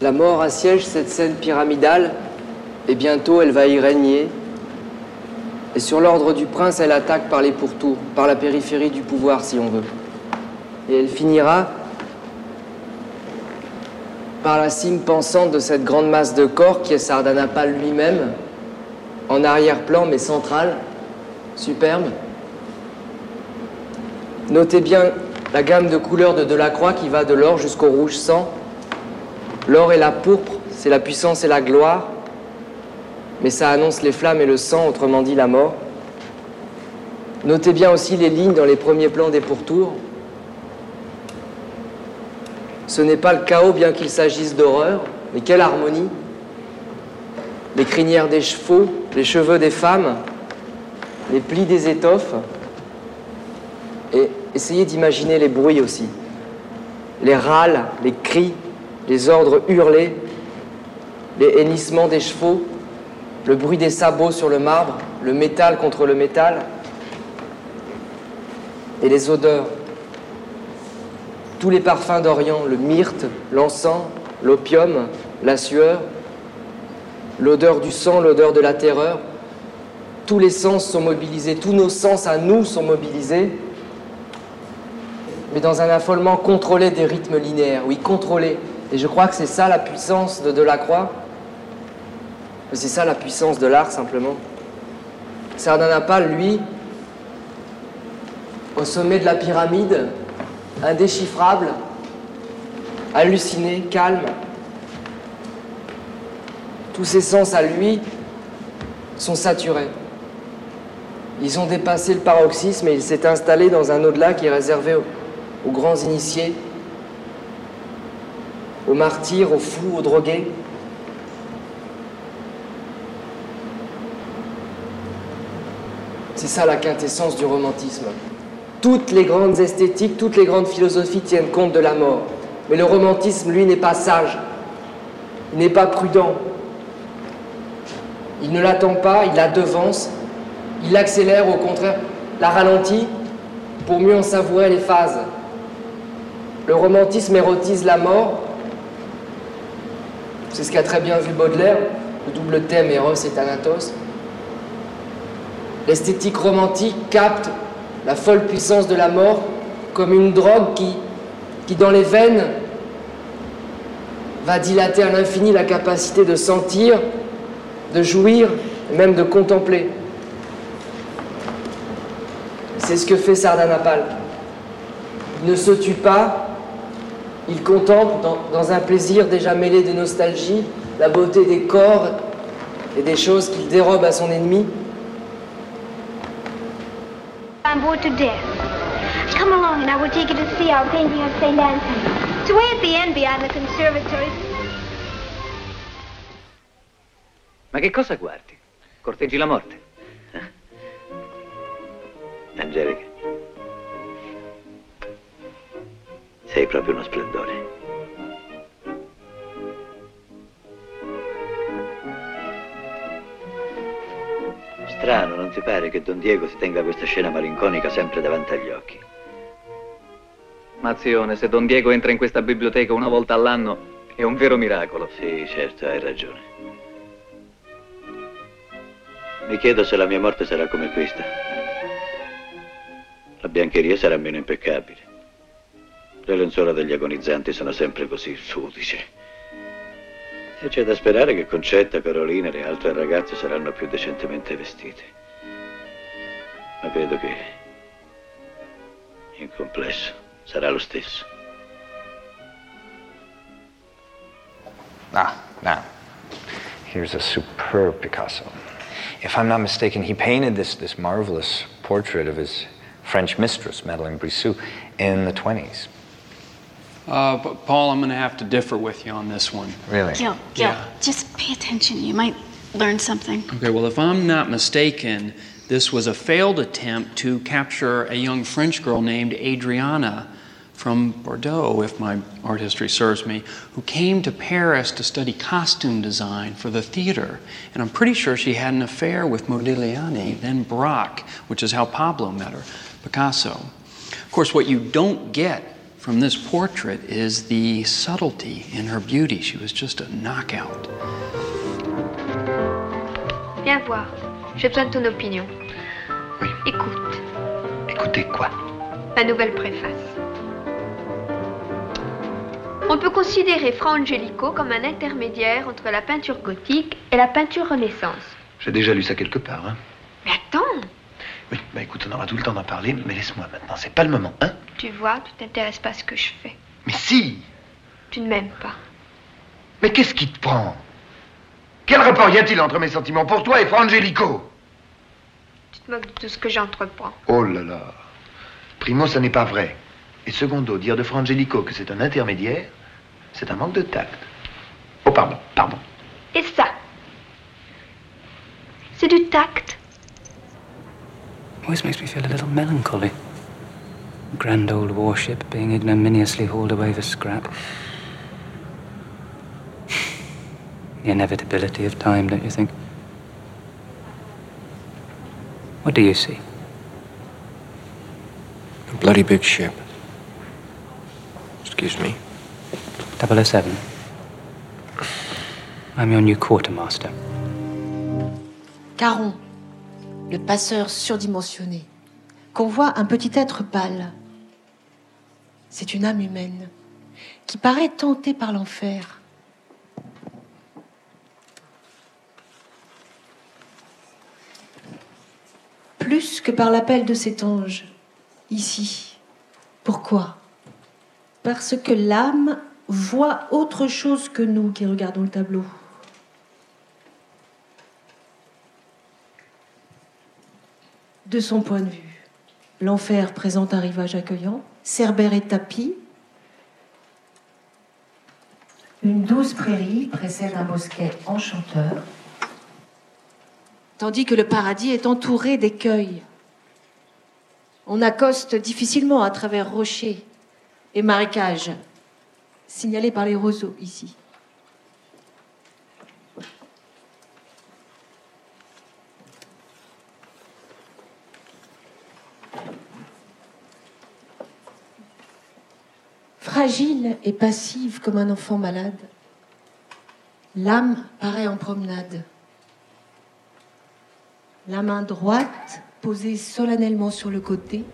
La mort assiège cette scène pyramidale et bientôt elle va y régner. Et sur l'ordre du prince, elle attaque par les pourtours, par la périphérie du pouvoir si on veut. Et elle finira par la cime pensante de cette grande masse de corps qui est Sardanapale lui-même, en arrière-plan mais central, superbe. Notez bien la gamme de couleurs de Delacroix qui va de l'or jusqu'au rouge sang. L'or et la pourpre, c'est la puissance et la gloire, mais ça annonce les flammes et le sang, autrement dit la mort. Notez bien aussi les lignes dans les premiers plans des pourtours. Ce n'est pas le chaos bien qu'il s'agisse d'horreur, mais quelle harmonie. Les crinières des chevaux, les cheveux des femmes, les plis des étoffes. Et essayez d'imaginer les bruits aussi. Les râles, les cris, les ordres hurlés, les hennissements des chevaux, le bruit des sabots sur le marbre, le métal contre le métal, et les odeurs tous les parfums d'Orient, le myrte, l'encens, l'opium, la sueur, l'odeur du sang, l'odeur de la terreur. Tous les sens sont mobilisés, tous nos sens à nous sont mobilisés, mais dans un affolement contrôlé des rythmes linéaires, oui, contrôlé. Et je crois que c'est ça la puissance de Delacroix. C'est ça la puissance de l'art, simplement. Sardanapale, lui, au sommet de la pyramide, indéchiffrable, halluciné, calme. Tous ses sens à lui sont saturés. Ils ont dépassé le paroxysme et il s'est installé dans un au-delà qui est réservé aux, grands initiés, aux martyrs, aux fous, aux drogués. C'est ça la quintessence du romantisme. Toutes les grandes esthétiques, toutes les grandes philosophies tiennent compte de la mort. Mais le romantisme, lui, n'est pas sage. Il n'est pas prudent. Il ne l'attend pas, il la devance. Il accélère, au contraire, la ralentit pour mieux en savourer les phases. Le romantisme érotise la mort. C'est ce qu'a très bien vu Baudelaire, le double thème Eros et Thanatos. L'esthétique romantique capte la folle puissance de la mort comme une drogue qui, dans les veines, va dilater à l'infini la capacité de sentir, de jouir, même de contempler. C'est ce que fait Sardanapale. Il ne se tue pas, il contemple dans, dans un plaisir déjà mêlé de nostalgie la beauté des corps et des choses qu'il dérobe à son ennemi. I'm bored to death. Come along and I will take you to see our painting of St. Anthony. It's way at the end beyond the conservatory. Ma che cosa guardi? Corteggi la morte? Angelica, sei proprio uno splendore. Strano, non ti pare che Don Diego si tenga questa scena malinconica sempre davanti agli occhi? Mazione, se Don Diego entra in questa biblioteca una volta all'anno, è un vero miracolo. Sì, certo, hai ragione. Mi chiedo se la mia morte sarà come questa. La biancheria sarà meno impeccabile. Le lenzuola degli agonizzanti sono sempre così sudice. E c'è da sperare che Concetta, Carolina e le altre ragazze saranno più decentemente vestite. Ma credo che in complesso sarà lo stesso. Ah, now, here's a superb Picasso. If I'm not mistaken, he painted this, this marvelous portrait of his French mistress, Madeleine Brissot, in the 20s. Uh, but Paul, I'm going to have to differ with you on this one. Really? Gil, Gil, Yeah. just pay attention. You might learn something. Okay, well, if I'm not mistaken, this was a failed attempt to capture a young French girl named Adriana from Bordeaux, if my art history serves me, who came to Paris to study costume design for the theater. And I'm pretty sure she had an affair with Modigliani, then Braque, which is how Pablo met her, Picasso. Of course, what you don't get from this portrait is the subtlety in her beauty. She was just a knockout. Viens voir. J'ai besoin de ton opinion. Oui. Écoute, Écoutez quoi? Ma nouvelle préface. On peut considérer Fra Angelico comme un intermédiaire entre la peinture gothique et la peinture renaissance. J'ai déjà lu ça quelque part, hein Mais attends, Oui, bah écoute, on aura tout le temps d'en parler, mais laisse-moi maintenant, c'est pas le moment, hein? Tu vois, tu t'intéresses pas à ce que je fais. Mais si Tu ne m'aimes pas. Mais qu'est-ce qui te prend? Quel rapport y a-t-il entre mes sentiments pour toi et Frangelico? Tu te moques de tout ce que j'entreprends. Oh là là Primo, ça n'est pas vrai. Et secondo, dire de Frangelico que c'est un intermédiaire, c'est un manque de tact. Oh, pardon, pardon. Et ça? C'est du tact? Always makes me feel a little melancholy. Grand old warship being ignominiously hauled away for scrap. The inevitability of time, don't you think? What do you see? A bloody big ship. Excuse me. 007. I'm your new quartermaster. Caron, le passeur surdimensionné, convoit un petit être pâle. C'est une âme humaine qui paraît tentée par l'enfer. Plus que par l'appel de cet ange, ici. Pourquoi? Parce que l'âme voit autre chose que nous qui regardons le tableau. De son point de vue, l'enfer présente un rivage accueillant, Cerbère est tapis, une douce prairie précède un bosquet enchanteur, tandis que le paradis est entouré d'écueils. On accoste difficilement à travers rochers et marécages, signalés par les roseaux ici. Fragile et passive comme un enfant malade, l'âme paraît en promenade. La main droite posée solennellement sur le côté,